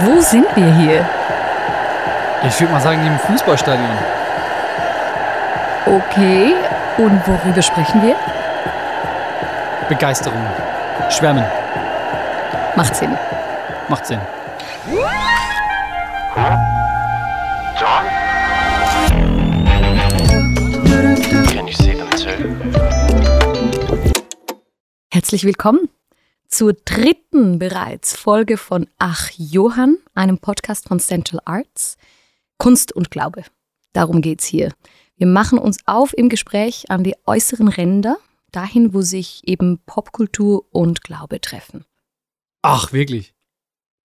Wo sind wir hier? Ich würde mal sagen, im Fußballstadion. Okay, und worüber sprechen wir? Begeisterung. Schwärmen. Macht Sinn. Macht Sinn. John? Can you see them too? Herzlich willkommen zur dritten bereits Folge von Ach Johann, einem Podcast von Central Arts. Kunst und Glaube. Darum geht's hier. Wir machen uns auf im Gespräch an die äußeren Ränder, dahin, wo sich eben Popkultur und Glaube treffen. Ach, wirklich?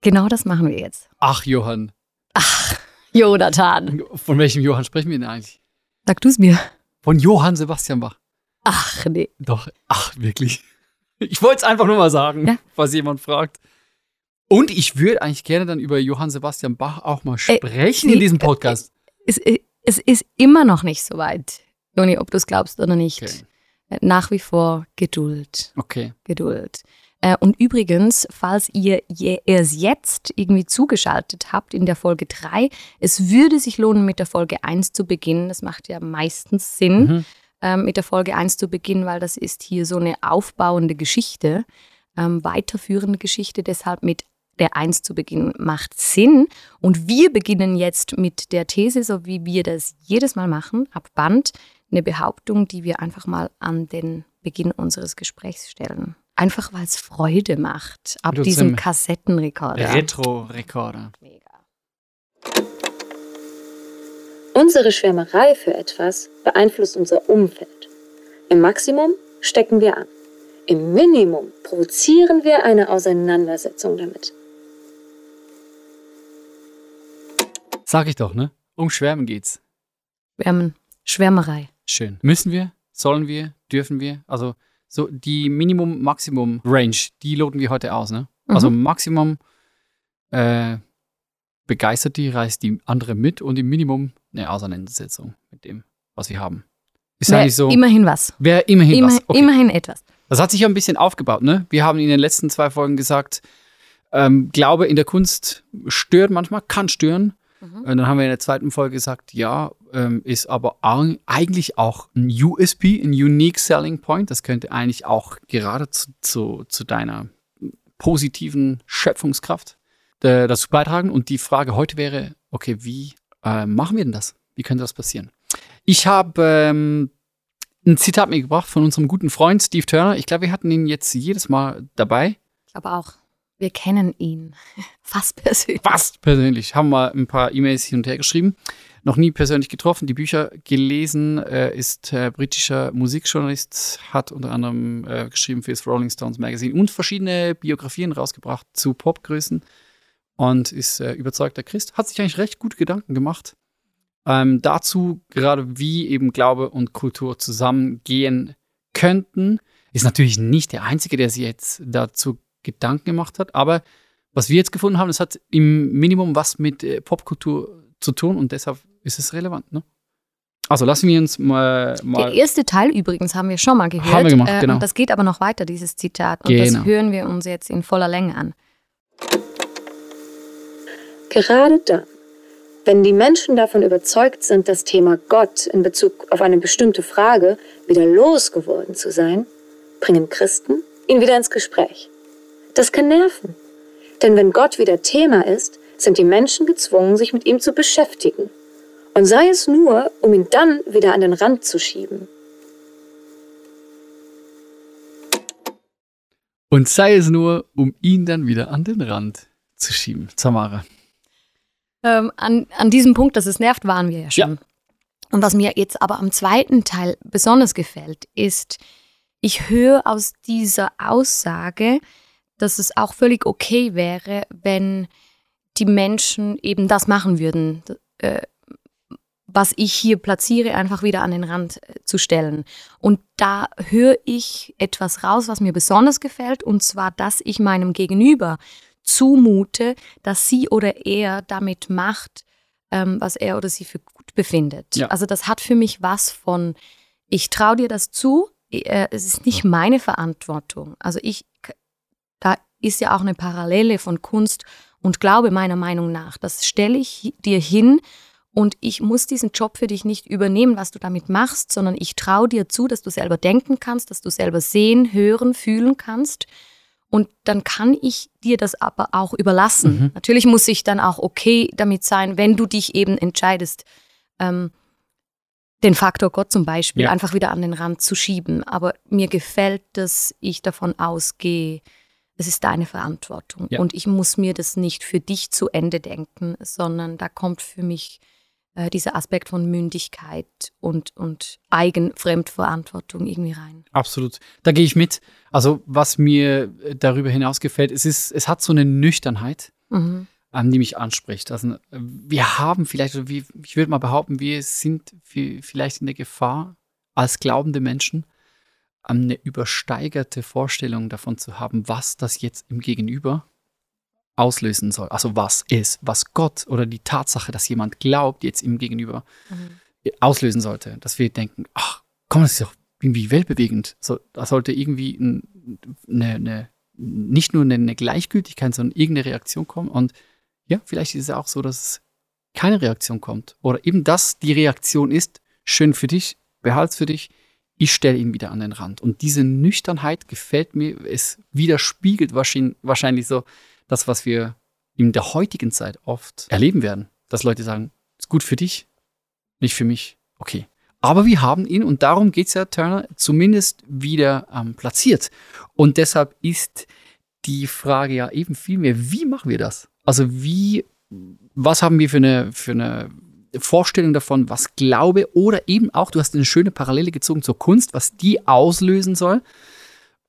Genau das machen wir jetzt. Ach, Johann. Ach, Jonathan. Von welchem Johann sprechen wir denn eigentlich? Sag du's mir. Von Johann Sebastian Bach. Ach, nee. Doch, ach, wirklich. Ich wollte es einfach nur mal sagen, Ja. falls jemand fragt. Und ich würde eigentlich gerne dann über Johann Sebastian Bach auch mal Äh, sprechen nee, in diesem äh, Podcast. Es, es ist immer noch nicht so weit, Joni, ob du es glaubst oder nicht. Okay. Nach wie vor Geduld. Okay. Geduld. Äh, Und übrigens, falls ihr erst jetzt irgendwie zugeschaltet habt in der Folge 3, es würde sich lohnen, mit der Folge 1 zu beginnen. Das macht ja meistens Sinn, Mhm. Ähm, mit der Folge 1 zu beginnen, weil das ist hier so eine aufbauende Geschichte, ähm, weiterführende Geschichte. Deshalb mit der 1 zu beginnen macht Sinn. Und wir beginnen jetzt mit der These, so wie wir das jedes Mal machen, ab Band, eine Behauptung, die wir einfach mal an den Beginn unseres Gesprächs stellen. Einfach weil es Freude macht, ab diesem Kassettenrekorder. Retro-Rekorder. Mega. Unsere Schwärmerei für etwas beeinflusst unser Umfeld. Im Maximum stecken wir an. Im Minimum provozieren wir eine Auseinandersetzung damit. Sag ich doch, ne? Um Schwärmen geht's. Schwärmen. Schwärmerei. Schön. Müssen wir? Sollen wir? Dürfen wir? Also, so die Minimum-Maximum-Range, die loten wir heute aus, ne? Mhm. Also Maximum äh, begeistert die, reißt die andere mit und im Minimum eine Auseinandersetzung mit dem, was wir haben. Ist Wär eigentlich so. Immerhin was. Wäre immerhin Immer, was. Okay. Immerhin etwas. Das hat sich ja ein bisschen aufgebaut, ne? Wir haben in den letzten zwei Folgen gesagt, ähm, Glaube in der Kunst stört manchmal, kann stören. Mhm. Und dann haben wir in der zweiten Folge gesagt, ja, ähm, ist aber eigentlich auch ein USP, ein Unique Selling Point. Das könnte eigentlich auch gerade zu, zu, zu deiner positiven Schöpfungskraft äh, dazu beitragen. Und die Frage heute wäre, okay, wie äh, machen wir denn das? Wie könnte das passieren? Ich habe ähm, ein Zitat mitgebracht von unserem guten Freund Steve Turner. Ich glaube, wir hatten ihn jetzt jedes Mal dabei. Ich glaube auch. Wir kennen ihn. Fast persönlich. Fast persönlich. Haben wir ein paar E-Mails hin und her geschrieben. Noch nie persönlich getroffen, die Bücher gelesen, äh, ist äh, britischer Musikjournalist, hat unter anderem äh, geschrieben für das Rolling Stones Magazine und verschiedene Biografien rausgebracht zu Popgrößen und ist äh, überzeugter Christ. Hat sich eigentlich recht gute Gedanken gemacht. Ähm, dazu gerade wie eben Glaube und Kultur zusammengehen könnten. Ist natürlich nicht der Einzige, der sich jetzt dazu Gedanken gemacht hat, aber was wir jetzt gefunden haben, das hat im Minimum was mit äh, Popkultur zu tun und deshalb ist es relevant. Ne? Also lassen wir uns mal. Der mal erste Teil übrigens haben wir schon mal gehört. Haben wir gemacht, äh, genau. Und das geht aber noch weiter, dieses Zitat. Und Genau. das hören wir uns jetzt in voller Länge an. Gerade dann, wenn die Menschen davon überzeugt sind, das Thema Gott in Bezug auf eine bestimmte Frage wieder losgeworden zu sein, bringen Christen ihn wieder ins Gespräch. Das kann nerven. Denn wenn Gott wieder Thema ist, sind die Menschen gezwungen, sich mit ihm zu beschäftigen. Und sei es nur, um ihn dann wieder an den Rand zu schieben. und sei es nur, um ihn dann wieder an den Rand zu schieben. Tamara. Ähm, an, an diesem Punkt, dass es nervt, waren wir ja schon. Und was mir jetzt aber am zweiten Teil besonders gefällt, ist, ich höre aus dieser Aussage, dass es auch völlig okay wäre, wenn die Menschen eben das machen würden, äh, was ich hier platziere, einfach wieder an den Rand äh, zu stellen. Und da höre ich etwas raus, was mir besonders gefällt, und zwar, dass ich meinem Gegenüber zumute, dass sie oder er damit macht, ähm, was er oder sie für gut befindet. Ja. Also das hat für mich was von, ich traue dir das zu, äh, es ist nicht meine Verantwortung. Also ich, da ist ja auch eine Parallele von Kunst und Glaube meiner Meinung nach, das stelle ich dir hin und ich muss diesen Job für dich nicht übernehmen, was du damit machst, sondern ich traue dir zu, dass du selber denken kannst, dass du selber sehen, hören, fühlen kannst. Und dann kann ich dir das aber auch überlassen. Mhm. Natürlich muss ich dann auch okay damit sein, wenn du dich eben entscheidest, ähm, den Faktor Gott zum Beispiel Ja. einfach wieder an den Rand zu schieben. Aber mir gefällt, dass ich davon ausgehe, es ist deine Verantwortung. Ja. Und ich muss mir das nicht für dich zu Ende denken, sondern da kommt für mich äh, dieser Aspekt von Mündigkeit und, und Eigenfremdverantwortung irgendwie rein. Absolut. Da gehe ich mit. Also, was mir äh, darüber hinaus gefällt, es ist, es hat so eine Nüchternheit, Mhm. ähm, die mich anspricht. Also, wir haben vielleicht, oder wie, ich würde mal behaupten, wir sind vi- vielleicht in der Gefahr, als glaubende Menschen ähm, eine übersteigerte Vorstellung davon zu haben, was das jetzt im Gegenüber auslösen soll. Also was ist, was Gott oder die Tatsache, dass jemand glaubt, jetzt im Gegenüber Mhm. auslösen sollte. Dass wir denken, ach, komm, das ist doch irgendwie weltbewegend. So, da sollte irgendwie ein, eine, eine, nicht nur eine, eine Gleichgültigkeit, sondern irgendeine Reaktion kommen. Und ja, vielleicht ist es auch so, dass es keine Reaktion kommt. Oder eben das die Reaktion ist, schön für dich, behalt's für dich, ich stelle ihn wieder an den Rand. Und diese Nüchternheit gefällt mir, es widerspiegelt wahrscheinlich so das, was wir in der heutigen Zeit oft erleben werden. Dass Leute sagen, ist gut für dich, nicht für mich. Okay. Aber wir haben ihn, und darum geht es ja, Turner, zumindest wieder ähm, platziert. Und deshalb ist die Frage ja eben viel mehr, wie machen wir das? Also wie, was haben wir für eine, für eine Vorstellung davon, was Glaube oder eben auch, du hast eine schöne Parallele gezogen zur Kunst, was die auslösen soll.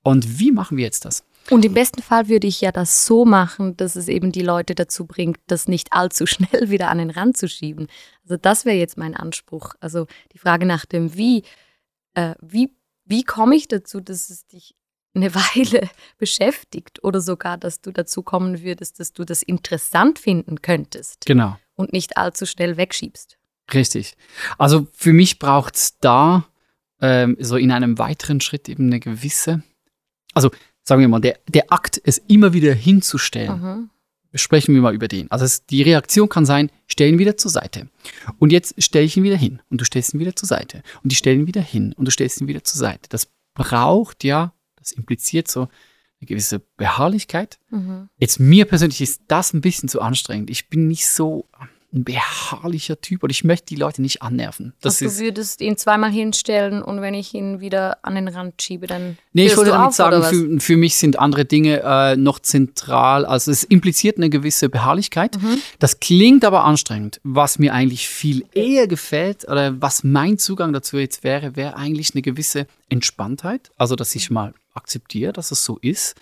Und wie machen wir jetzt das? Und im besten Fall würde ich ja das so machen, dass es eben die Leute dazu bringt, das nicht allzu schnell wieder an den Rand zu schieben. Also das wäre jetzt mein Anspruch. Also die Frage nach dem Wie, äh, wie, wie komme ich dazu, dass es dich eine Weile beschäftigt oder sogar, dass du dazu kommen würdest, dass du das interessant finden könntest Genau. und nicht allzu schnell wegschiebst. Richtig. Also für mich braucht es da ähm, so in einem weiteren Schritt eben eine gewisse, also sagen wir mal, der, der Akt, es immer wieder hinzustellen. Mhm. Sprechen wir mal über den. Also es, die Reaktion kann sein, stell ihn wieder zur Seite. Und jetzt stelle ich ihn wieder hin und du stellst ihn wieder zur Seite. Und ich stelle ihn wieder hin und du stellst ihn wieder zur Seite. Das braucht ja, das impliziert so eine gewisse Beharrlichkeit. Mhm. Jetzt mir persönlich ist das ein bisschen zu anstrengend. Ich bin nicht so ein beharrlicher Typ und ich möchte die Leute nicht annerven. Das also du würdest ihn zweimal hinstellen und wenn ich ihn wieder an den Rand schiebe, dann nee, ich wollte damit sagen, für, für mich sind andere Dinge äh, noch zentral. Also es impliziert eine gewisse Beharrlichkeit. Mhm. Das klingt aber anstrengend. Was mir eigentlich viel eher gefällt oder was mein Zugang dazu jetzt wäre, wäre eigentlich eine gewisse Entspanntheit. Also dass ich mal akzeptiere, dass es so ist,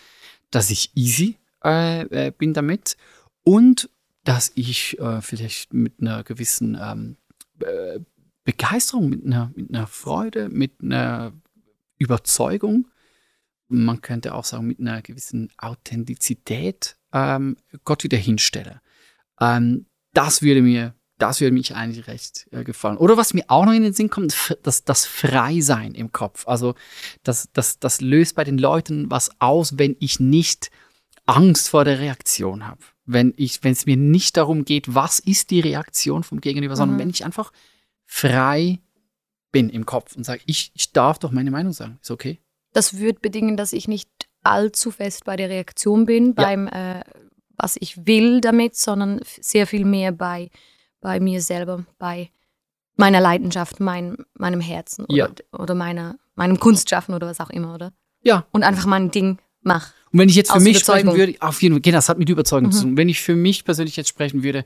dass ich easy äh, äh, bin damit und dass ich äh, vielleicht mit einer gewissen ähm, äh, Begeisterung, mit einer, mit einer Freude, mit einer Überzeugung, man könnte auch sagen, mit einer gewissen Authentizität ähm, Gott wieder hinstelle. Ähm, das würde mir, das würde mich eigentlich recht äh, gefallen. Oder was mir auch noch in den Sinn kommt, das, das Freisein im Kopf. Also das, das, das löst bei den Leuten was aus, wenn ich nicht Angst vor der Reaktion habe. Wenn ich, wenn es mir nicht darum geht, was ist die Reaktion vom Gegenüber, sondern Mhm. wenn ich einfach frei bin im Kopf und sage, ich, ich darf doch meine Meinung sagen. Ist okay. Das würde bedingen, dass ich nicht allzu fest bei der Reaktion bin, beim, äh, was ich will damit, sondern sehr viel mehr bei, bei mir selber, bei meiner Leidenschaft, mein, meinem Herzen oder, Ja. oder meiner, meinem Kunstschaffen oder was auch immer, oder? Ja, Und einfach mein Ding mach. Und wenn ich jetzt für Aus mich sprechen würde, auf jeden Fall, genau, das hat mit Überzeugung zu Mhm. tun. Wenn ich für mich persönlich jetzt sprechen würde,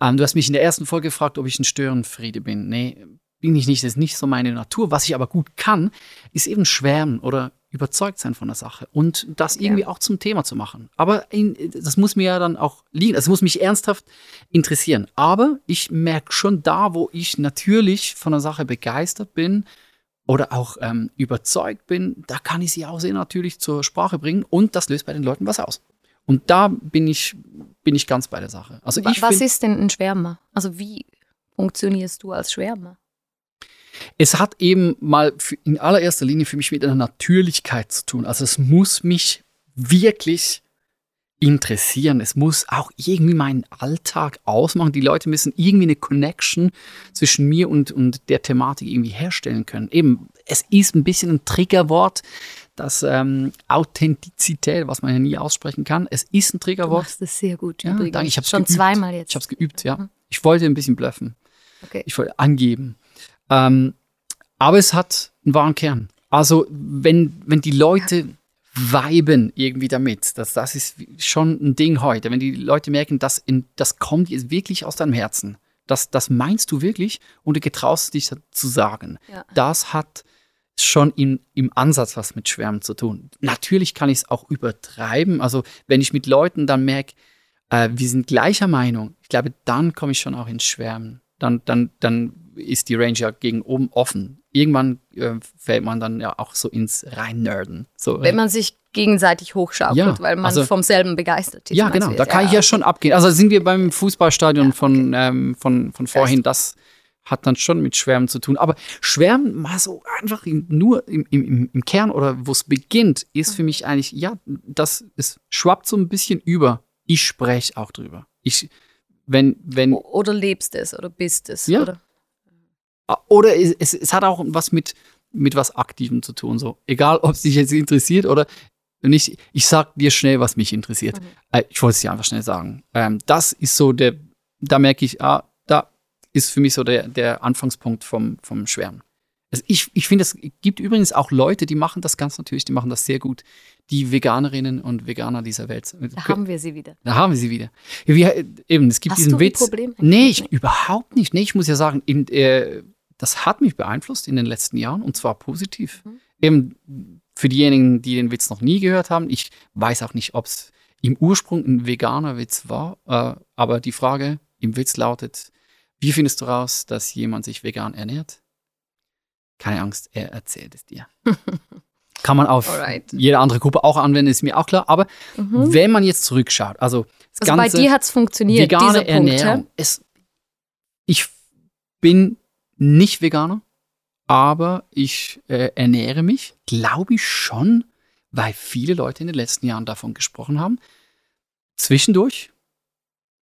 ähm, du hast mich in der ersten Folge gefragt, ob ich ein Störenfriede bin. Nee, bin ich nicht, das ist nicht so meine Natur. Was ich aber gut kann, ist eben schwärmen oder überzeugt sein von der Sache und das Ja. irgendwie auch zum Thema zu machen. Aber in, das muss mir ja dann auch liegen, das muss mich ernsthaft interessieren. Aber ich merke schon da, wo ich natürlich von der Sache begeistert bin, oder auch ähm, überzeugt bin, da kann ich sie auch sehr natürlich zur Sprache bringen und das löst bei den Leuten was aus. Und da bin ich, bin ich ganz bei der Sache. Also was find, ist denn ein Schwärmer? Also wie funktionierst du als Schwärmer? es hat eben mal für, in allererster Linie für mich mit einer Natürlichkeit zu tun. Also es muss mich wirklich interessieren. Es muss auch irgendwie meinen Alltag ausmachen. Die Leute müssen irgendwie eine Connection zwischen mir und, und der Thematik irgendwie herstellen können. Eben, es ist ein bisschen ein Triggerwort, das ähm, Authentizität, was man ja nie aussprechen kann. Es ist ein Du Triggerwort. machst das sehr gut. Ja, übrigens. danke. Ich habe schon geübt. zweimal jetzt. Ich habe es geübt, ja. Mhm. Ich wollte ein bisschen bluffen. Okay. Ich wollte angeben. Ähm, aber es hat einen wahren Kern. Also, wenn, wenn die Leute viben irgendwie damit, das, das ist schon ein Ding heute. Wenn die Leute merken, das, in, das kommt jetzt wirklich aus deinem Herzen, das, das meinst du wirklich und du getraust dich zu sagen, Ja. das hat schon im, im Ansatz was mit Schwärmen zu tun. Natürlich kann ich es auch übertreiben. Also, wenn ich mit Leuten dann merke, äh, wir sind gleicher Meinung, ich glaube, dann komme ich schon auch ins Schwärmen. Dann, dann, dann ist die Range ja gegen oben offen. Irgendwann äh, fällt man dann ja auch so ins Rein-Nerden. So, Wenn man sich gegenseitig hochschaukelt, Ja, weil man also- vom selben begeistert ist. ja, genau, da kann ich ja schon abgehen. Also sind wir beim Fußballstadion Ja, von, ähm, von, von vorhin, das hat dann schon mit Schwärmen zu tun. Aber Schwärmen mal so einfach in, nur im, im, im Kern oder wo es beginnt, ist für mich eigentlich, ja, das es schwappt so ein bisschen über. Ich spreche auch drüber. Ich, wenn, wenn, Oder lebst es oder bist es. Ja. Oder? Oder es, es, es hat auch was mit, mit was Aktivem zu tun. So. Egal, ob es dich jetzt interessiert oder nicht. Ich sag dir schnell, was mich interessiert. Äh, ich wollte es dir einfach schnell sagen. Ähm, das ist so der, da merke ich, ah, da ist für mich so der, der Anfangspunkt vom, vom Schwärmen. Also ich, ich finde, es gibt übrigens auch Leute, die machen das ganz natürlich, die machen das sehr gut. Die Veganerinnen und Veganer dieser Welt. Da haben wir sie wieder. Da haben wir sie wieder. Wir, eben, es gibt Hast diesen du ein Witz. Problem? Nee, ich, überhaupt nicht. Nee, ich muss ja sagen, in, äh, das hat mich beeinflusst in den letzten Jahren und zwar positiv. Mhm. Eben für diejenigen, die den Witz noch nie gehört haben, ich weiß auch nicht, ob es im Ursprung ein veganer Witz war, äh, aber die Frage im Witz lautet, wie findest du raus, dass jemand sich vegan ernährt? Keine Angst, er erzählt es dir. Kann man auf Alright. jede andere Gruppe auch anwenden, ist mir auch klar. Aber Mhm. wenn man jetzt zurückschaut, also das Also bei ganze dir hat es funktioniert, vegane Punkt. Ernährung. Es, ich bin nicht Veganer, aber ich äh, ernähre mich, glaube ich schon, weil viele Leute in den letzten Jahren davon gesprochen haben. Zwischendurch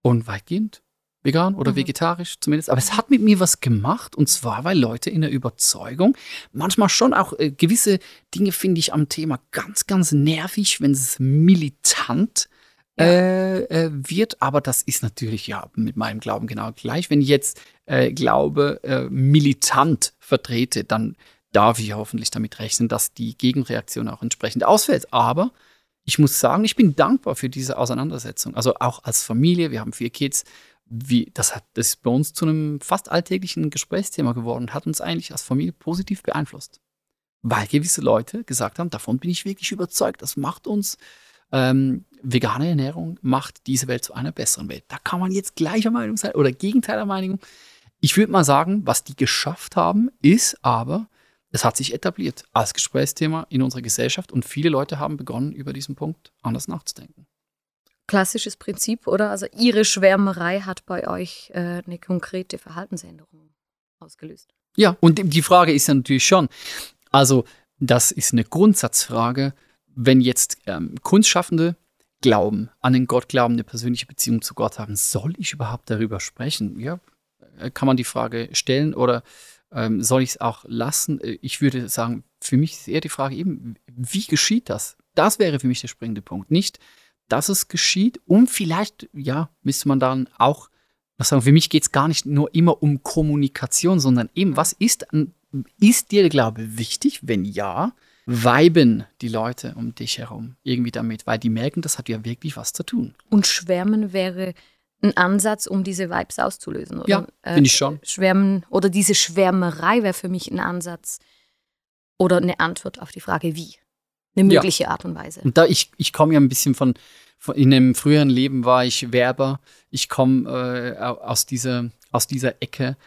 und weitgehend vegan oder Mhm. vegetarisch zumindest. Aber es hat mit mir was gemacht und zwar, weil Leute in der Überzeugung manchmal schon auch äh, gewisse Dinge finde ich am Thema ganz, ganz nervig, wenn es militant äh, äh, wird. Aber das ist natürlich ja mit meinem Glauben genau gleich. Wenn jetzt äh, Glaube äh, militant vertrete, dann darf ich hoffentlich damit rechnen, dass die Gegenreaktion auch entsprechend ausfällt. Aber ich muss sagen, ich bin dankbar für diese Auseinandersetzung. Also auch als Familie, wir haben vier Kids. Wie, das, hat, das ist bei uns zu einem fast alltäglichen Gesprächsthema geworden und hat uns eigentlich als Familie positiv beeinflusst. Weil gewisse Leute gesagt haben, davon bin ich wirklich überzeugt, das macht uns, ähm, vegane Ernährung macht diese Welt zu einer besseren Welt. Da kann man jetzt gleicher Meinung sein oder gegenteiliger Meinung. Ich würde mal sagen, was die geschafft haben, ist aber, es hat sich etabliert als Gesprächsthema in unserer Gesellschaft und viele Leute haben begonnen, über diesen Punkt anders nachzudenken. Klassisches Prinzip, oder? Also ihre Schwärmerei hat bei euch äh, eine konkrete Verhaltensänderung ausgelöst. Ja, und die Frage ist ja natürlich schon, also das ist eine Grundsatzfrage, wenn jetzt ähm, Kunstschaffende glauben, an den Gott glauben, eine persönliche Beziehung zu Gott haben, soll ich überhaupt darüber sprechen? Ja, kann man die Frage stellen oder ähm, soll ich es auch lassen? Äh, Ich würde sagen, für mich ist eher die Frage eben, wie geschieht das? Das wäre für mich der springende Punkt. Nicht, dass es geschieht und vielleicht, ja, müsste man dann auch was sagen, für mich geht es gar nicht nur immer um Kommunikation, sondern eben, was ist, ist dir der Glaube wichtig? Wenn ja, weiben die Leute um dich herum irgendwie damit, weil die merken, das hat ja wirklich was zu tun. Und Schwärmen wäre ein Ansatz, um diese Vibes auszulösen, oder? Ja, Äh, finde ich schon. Schwärmen oder diese Schwärmerei wäre für mich ein Ansatz oder eine Antwort auf die Frage, wie. Eine Ja. mögliche Art und Weise. Und da ich, ich komme ja ein bisschen von, von, in einem früheren Leben war ich Werber. Ich komme äh, au- aus, dieser, aus dieser Ecke.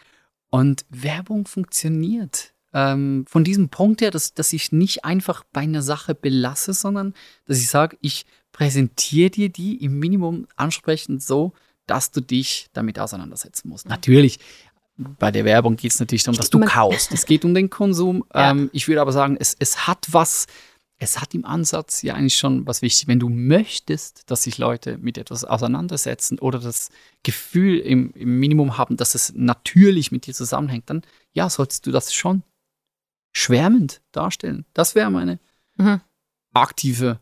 Und Werbung funktioniert. Ähm, von diesem Punkt her, dass, dass ich nicht einfach bei einer Sache belasse, sondern dass ich sage, ich präsentiere dir die im Minimum ansprechend so, dass du dich damit auseinandersetzen musst. Natürlich, bei der Werbung geht es natürlich darum, dass du kaufst. Es geht um den Konsum. Ja. Ähm, ich würde aber sagen, es, es hat was es hat im Ansatz ja eigentlich schon was wichtig. Wenn du möchtest, dass sich Leute mit etwas auseinandersetzen oder das Gefühl im, im Minimum haben, dass es natürlich mit dir zusammenhängt, dann ja, solltest du das schon schwärmend darstellen. Das wäre meine Mhm. aktive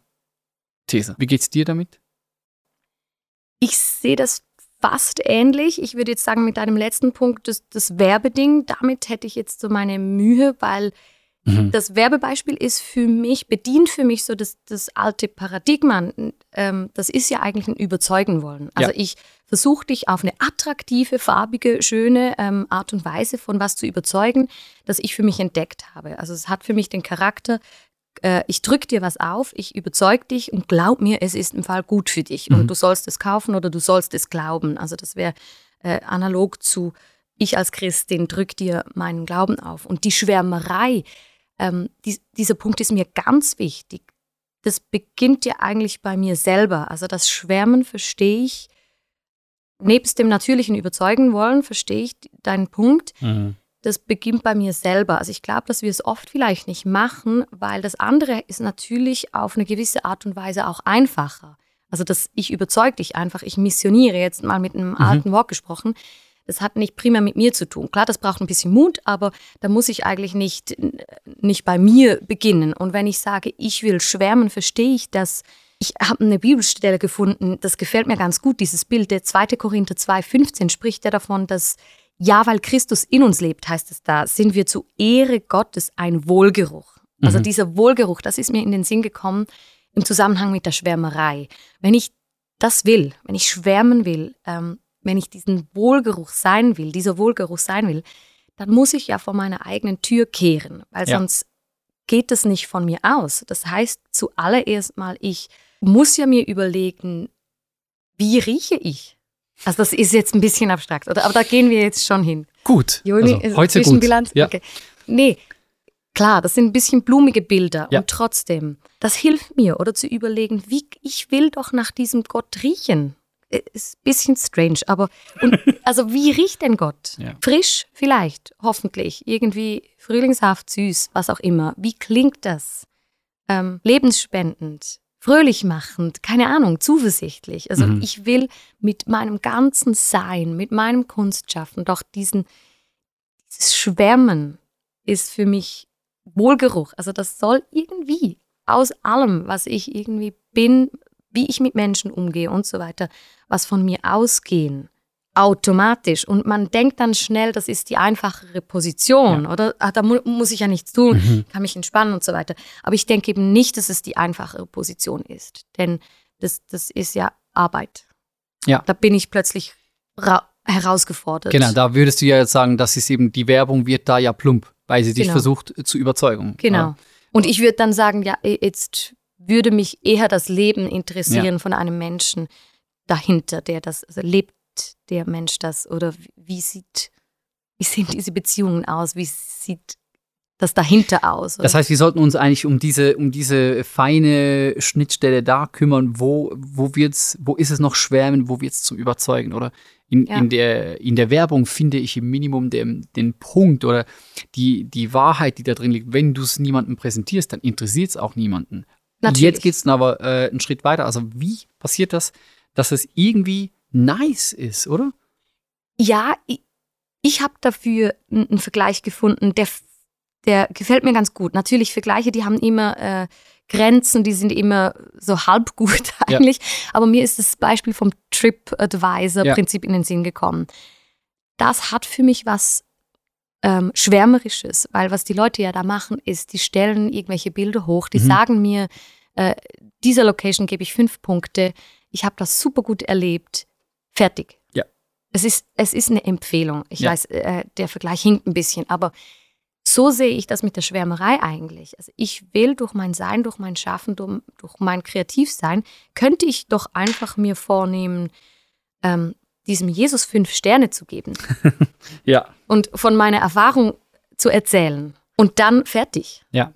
These. Wie geht's dir damit? Ich sehe das fast ähnlich. Ich würde jetzt sagen, mit deinem letzten Punkt, das, das Werbeding, damit hätte ich jetzt so meine Mühe, weil Mhm. das Werbebeispiel ist für mich, bedient für mich so das, das alte Paradigma. Ähm, das ist ja eigentlich ein Überzeugen wollen. Also Ja. ich versuche dich auf eine attraktive, farbige, schöne ähm, Art und Weise von was zu überzeugen, das ich für mich entdeckt habe. Also es hat für mich den Charakter, äh, ich drücke dir was auf, ich überzeug dich und glaub mir, es ist im Fall gut für dich. Und Mhm. du sollst es kaufen oder du sollst es glauben. Also das wäre äh, analog zu, ich als Christin drück dir meinen Glauben auf. Und die Schwärmerei, ähm, die, dieser Punkt ist mir ganz wichtig. Das beginnt ja eigentlich bei mir selber. Also das Schwärmen verstehe ich, nebst dem natürlichen Überzeugen wollen, verstehe ich deinen Punkt das beginnt bei mir selber. Also ich glaube, dass wir es oft vielleicht nicht machen, weil das andere ist natürlich auf eine gewisse Art und Weise auch einfacher. Also dass ich überzeuge dich einfach, ich missioniere jetzt mal mit einem alten Wort gesprochen. Das hat nicht primär mit mir zu tun. Klar, das braucht ein bisschen Mut, aber da muss ich eigentlich nicht, nicht bei mir beginnen. Und wenn ich sage, ich will schwärmen, verstehe ich das. Ich habe eine Bibelstelle gefunden, das gefällt mir ganz gut, dieses Bild. Der 2. Korinther 2,15 spricht ja davon, dass ja, weil Christus in uns lebt, heißt es da, sind wir zu Ehre Gottes ein Wohlgeruch. Also Mhm. dieser Wohlgeruch, das ist mir in den Sinn gekommen im Zusammenhang mit der Schwärmerei. Wenn ich das will, wenn ich schwärmen will, ähm, wenn ich diesen Wohlgeruch sein will, dieser Wohlgeruch sein will, dann muss ich ja vor meiner eigenen Tür kehren, weil Ja. sonst geht es nicht von mir aus. Das heißt, zuallererst mal, ich muss ja mir überlegen, wie rieche ich? Also das ist jetzt ein bisschen abstrakt, oder? Aber da gehen wir jetzt schon hin. Gut. Juni, also, ist heute gut. Zwischenbilanz? Ja. Okay. Nee, klar, das sind ein bisschen blumige Bilder. Ja. Und trotzdem, das hilft mir, oder zu überlegen, wie ich will doch nach diesem Gott riechen. Äh, Ist ein bisschen strange, aber und, also wie riecht denn Gott? Ja. Frisch vielleicht, hoffentlich, irgendwie frühlingshaft, süß, was auch immer. Wie klingt das? Ähm, lebensspendend, fröhlich machend, keine Ahnung, zuversichtlich. Also Mhm. ich will mit meinem ganzen Sein, mit meinem Kunstschaffen doch diesen, dieses Schwärmen ist für mich Wohlgeruch. Also das soll irgendwie aus allem, was ich irgendwie bin, wie ich mit Menschen umgehe und so weiter, was von mir ausgehen, automatisch. Und man denkt dann schnell, das ist die einfachere Position, oder? Ah, da mu muss ich ja nichts tun, Mhm. kann mich entspannen und so weiter. Aber ich denke eben nicht, dass es die einfachere Position ist, denn das, das ist ja Arbeit. Ja. Da bin ich plötzlich ra- herausgefordert. Genau, da würdest du ja jetzt sagen, das ist eben, die Werbung wird da ja plump, weil sie dich Genau. versucht äh, zu Überzeugung. Genau. Und ich würde dann sagen, ja, jetzt würde mich eher das Leben interessieren von einem Menschen dahinter, der das, also lebt der Mensch das oder wie- sieht, wie sehen diese Beziehungen aus? Wie sieht das dahinter aus? Das heißt, wir sollten uns eigentlich um diese, um diese feine Schnittstelle da kümmern, wo, wo wird's, wo ist es noch Schwärmen, wo wird es zum Überzeugen, oder? In, Ja. in, der, in der Werbung finde ich im Minimum den, den Punkt oder die, die Wahrheit, die da drin liegt. Wenn du es niemandem präsentierst, dann interessiert es auch niemanden. Und Natürlich. jetzt geht es dann aber äh, einen Schritt weiter. Also wie passiert das, dass es irgendwie nice ist, oder? Ja, ich, ich habe dafür einen Vergleich gefunden, der, der gefällt mir ganz gut. Natürlich, Vergleiche, die haben immer äh, Grenzen, die sind immer so halb gut Ja. eigentlich. Aber mir ist das Beispiel vom TripAdvisor-Prinzip in den Sinn gekommen. Das hat für mich was ähm, Schwärmerisches, weil was die Leute ja da machen, ist, die stellen irgendwelche Bilder hoch, die Mhm. sagen mir, äh, dieser Location gebe ich fünf Punkte, ich habe das super gut erlebt, fertig. Ja. Es ist, es ist eine Empfehlung. Ich Ja. weiß, äh, der Vergleich hinkt ein bisschen, aber so sehe ich das mit der Schwärmerei eigentlich. Also ich will durch mein Sein, durch mein Schaffen, durch, durch mein Kreativsein, könnte ich doch einfach mir vornehmen, ähm, diesem Jesus fünf Sterne zu geben Ja. und von meiner Erfahrung zu erzählen. Und dann fertig. Ja.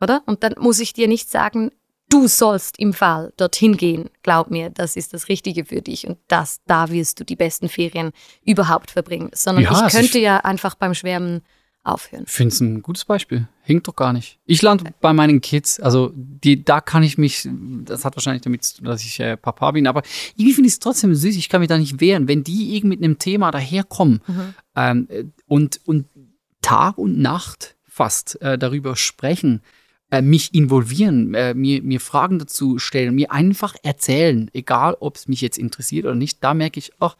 Oder? Und dann muss ich dir nicht sagen, du sollst im Fall dorthin gehen. Glaub mir, das ist das Richtige für dich und das, da wirst du die besten Ferien überhaupt verbringen. Sondern Ja, ich könnte ja einfach beim Schwärmen aufhören. Ich finde es ein gutes Beispiel. Hinkt doch gar nicht. Ich lande bei meinen Kids, also die, da kann ich mich, das hat wahrscheinlich damit zu tun, dass ich äh, Papa bin, aber irgendwie finde ich es trotzdem süß, ich kann mich da nicht wehren, wenn die irgendwie mit einem Thema daherkommen ähm, äh, und, und Tag und Nacht fast äh, darüber sprechen, äh, mich involvieren, äh, mir, mir Fragen dazu stellen, mir einfach erzählen, egal ob es mich jetzt interessiert oder nicht, da merke ich, ach,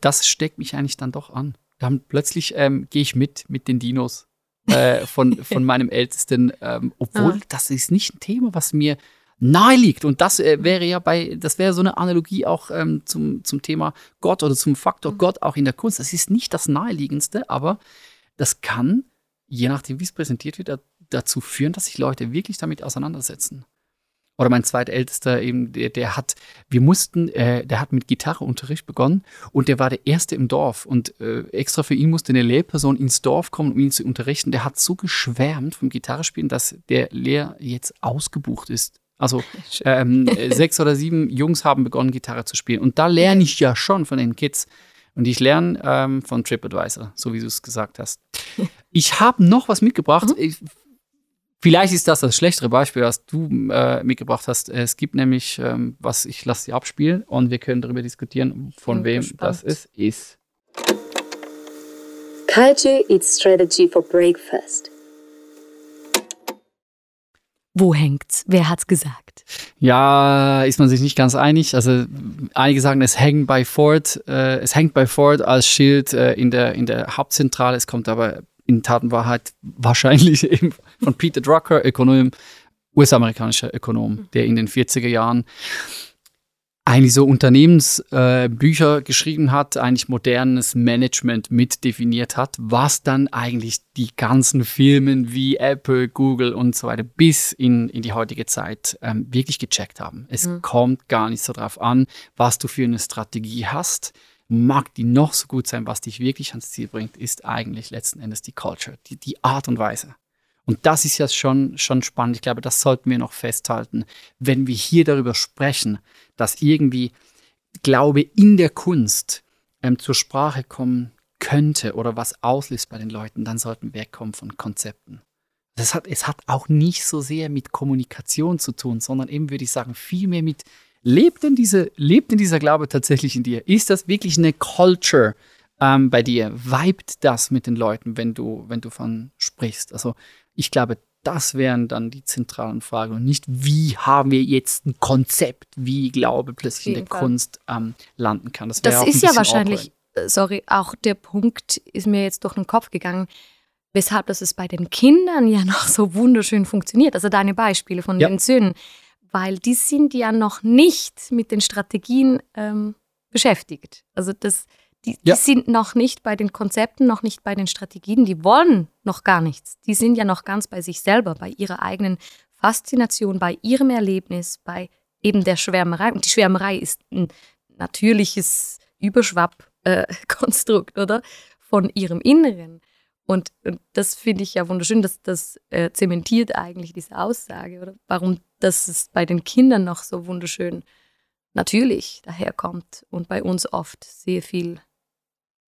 das steckt mich eigentlich dann doch an. Dann plötzlich ähm, gehe ich mit mit den Dinos äh, von, von meinem Ältesten, ähm, obwohl Ah. das ist nicht ein Thema, was mir nahe liegt. Und das äh, wäre ja bei, das wäre so eine Analogie auch ähm, zum, zum Thema Gott oder zum Faktor Gott auch in der Kunst. Das ist nicht das naheliegendste, aber das kann, je nachdem, wie es präsentiert wird, dazu führen, dass sich Leute wirklich damit auseinandersetzen. Oder mein zweitältester eben, der, der hat, wir mussten, äh, der hat mit Gitarreunterricht begonnen und der war der Erste im Dorf und äh, extra für ihn musste eine Lehrperson ins Dorf kommen, um ihn zu unterrichten. Der hat so geschwärmt vom Gitarrespielen, dass der Lehr jetzt ausgebucht ist. Also ähm, äh, sechs oder sieben Jungs haben begonnen, Gitarre zu spielen. Und da lerne ich ja schon von den Kids. Und ich lerne ähm, von TripAdvisor, so wie du es gesagt hast. Ich habe noch was mitgebracht. Ich, vielleicht ist das das schlechtere Beispiel, was du äh, mitgebracht hast. Es gibt nämlich ähm, was, ich lasse sie abspielen und wir können darüber diskutieren, von wem gespannt. das ist. ist. Culture eats strategy for breakfast. Wo hängt's? Wer hat's gesagt? Ja, ist man sich nicht ganz einig. Also einige sagen, es hängt bei Ford, äh, es hängt bei Ford als Schild äh, in, der, in der Hauptzentrale. Es kommt aber in Tat und Wahrheit wahrscheinlich eben von Peter Drucker, Ökonom, US-amerikanischer Ökonom, der in den 40er Jahren eigentlich so Unternehmensbücher äh, geschrieben hat, eigentlich modernes Management mit definiert hat, was dann eigentlich die ganzen Firmen wie Apple, Google und so weiter bis in, in die heutige Zeit ähm, wirklich gecheckt haben. Es kommt gar nicht so drauf an, was du für eine Strategie hast. Mag die noch so gut sein, was dich wirklich ans Ziel bringt, ist eigentlich letzten Endes die Culture, die, die Art und Weise. Und das ist ja schon, schon spannend. Ich glaube, das sollten wir noch festhalten, wenn wir hier darüber sprechen, dass irgendwie Glaube in der Kunst ähm, zur Sprache kommen könnte oder was auslöst bei den Leuten, dann sollten wir wegkommen von Konzepten. Das hat, es hat auch nicht so sehr mit Kommunikation zu tun, sondern eben würde ich sagen, vielmehr mit, lebt denn, diese, lebt denn dieser Glaube tatsächlich in dir? Ist das wirklich eine Culture ähm, bei dir? Vibet das mit den Leuten, wenn du, wenn du von sprichst? Also ich glaube, das wären dann die zentralen Fragen und nicht, wie haben wir jetzt ein Konzept, wie Glaube plötzlich in der Fall. Kunst ähm, landen kann. Das, Das ist ja wahrscheinlich, äh, sorry, auch der Punkt ist mir jetzt durch den Kopf gegangen, weshalb das es bei den Kindern ja noch so wunderschön funktioniert. Also deine Beispiele von Ja. den Söhnen, weil die sind ja noch nicht mit den Strategien ähm, beschäftigt. Also das, die, Ja. die sind noch nicht bei den Konzepten, noch nicht bei den Strategien, die wollen noch gar nichts. Die sind ja noch ganz bei sich selber, bei ihrer eigenen Faszination, bei ihrem Erlebnis, bei eben der Schwärmerei. Und die Schwärmerei ist ein natürliches Überschwapp-Konstrukt, oder? Von ihrem Inneren. Und, und das finde ich ja wunderschön, dass das äh, zementiert eigentlich diese Aussage, oder? Warum das es bei den Kindern noch so wunderschön natürlich daherkommt und bei uns oft sehr viel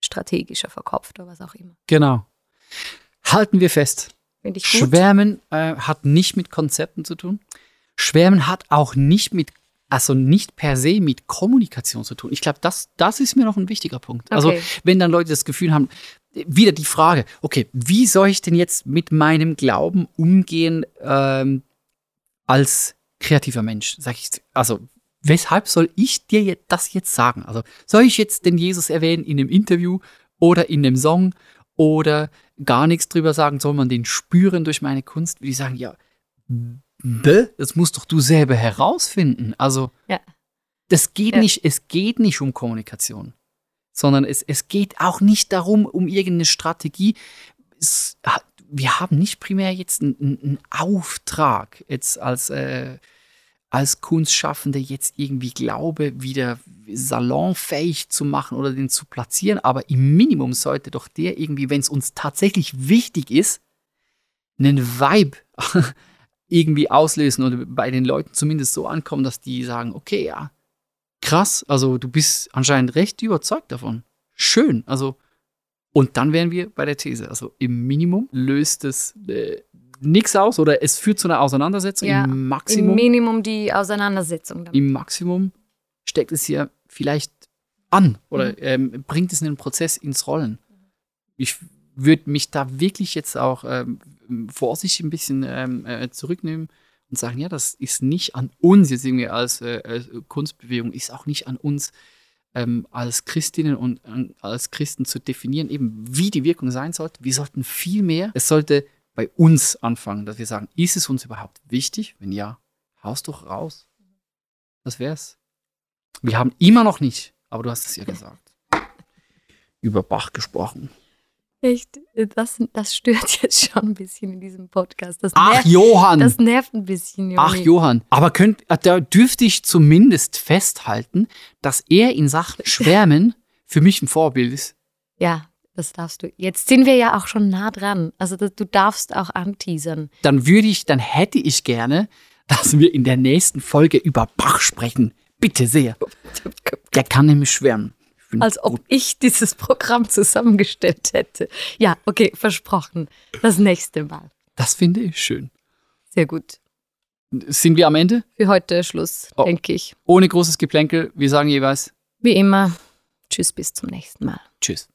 strategischer verkopft oder was auch immer. Genau. Halten wir fest. Finde ich gut. Schwärmen äh, hat nicht mit Konzepten zu tun. Schwärmen hat auch nicht mit, also nicht per se mit Kommunikation zu tun. Ich glaube, das, das ist mir noch ein wichtiger Punkt. Also, Okay. wenn dann Leute das Gefühl haben, wieder die Frage, okay, wie soll ich denn jetzt mit meinem Glauben umgehen ähm, als kreativer Mensch? Sag ich, also, weshalb soll ich dir jetzt das jetzt sagen? Also, soll ich jetzt den Jesus erwähnen in einem Interview oder in einem Song oder gar nichts drüber sagen, soll man den spüren durch meine Kunst? Würde ich sagen, ja, das musst doch du selber herausfinden. Also, Ja. das geht Ja. nicht, es geht nicht um Kommunikation, sondern es, es geht auch nicht darum, um irgendeine Strategie. Es, wir haben nicht primär jetzt einen, einen Auftrag, jetzt als, äh, als Kunstschaffende jetzt irgendwie Glaube wieder salonfähig zu machen oder den zu platzieren, aber im Minimum sollte doch der irgendwie, wenn es uns tatsächlich wichtig ist, einen Vibe irgendwie auslösen oder bei den Leuten zumindest so ankommen, dass die sagen, okay, ja, krass, also du bist anscheinend recht überzeugt davon. Schön, also Und dann wären wir bei der These. Also im Minimum löst es äh, nichts aus oder es führt zu einer Auseinandersetzung. Ja, Im Im Maximum, Minimum die Auseinandersetzung. damit. im Maximum steckt es hier vielleicht an oder Mhm. ähm, bringt es einen Prozess ins Rollen. Ich würde mich da wirklich jetzt auch ähm, vorsichtig ein bisschen ähm, äh, zurücknehmen und sagen, ja, das ist nicht an uns jetzt irgendwie als, äh, als Kunstbewegung, ist auch nicht an uns ähm, als Christinnen und äh, als Christen zu definieren, eben wie die Wirkung sein sollte. Wir sollten viel mehr, es sollte bei uns anfangen, dass wir sagen, ist es uns überhaupt wichtig? Wenn ja, haust doch raus. Das wär's. Wir haben immer noch nicht, aber du hast es ja gesagt, über Bach gesprochen. Echt, das, das stört jetzt schon ein bisschen in diesem Podcast. Das Ach, nervt, Johann! das nervt ein bisschen, Joni. Ach, Johann. Aber könnt, äh, da dürfte ich zumindest festhalten, dass er in Sachen Schwärmen für mich ein Vorbild ist. Ja, das darfst du. Jetzt sind wir ja auch schon nah dran. Also du darfst auch anteasern. Dann würde ich, dann hätte ich gerne, dass wir in der nächsten Folge über Bach sprechen. Bitte sehr. Der kann nämlich schwärmen. Als ob ich dieses Programm zusammengestellt hätte. Ja, okay, versprochen. Das nächste Mal. Das finde ich schön. Sehr gut. Sind wir am Ende? Für heute Schluss, Oh. denke ich. Ohne großes Geplänkel. Wir sagen jeweils Wie immer, tschüss, bis zum nächsten Mal. Tschüss.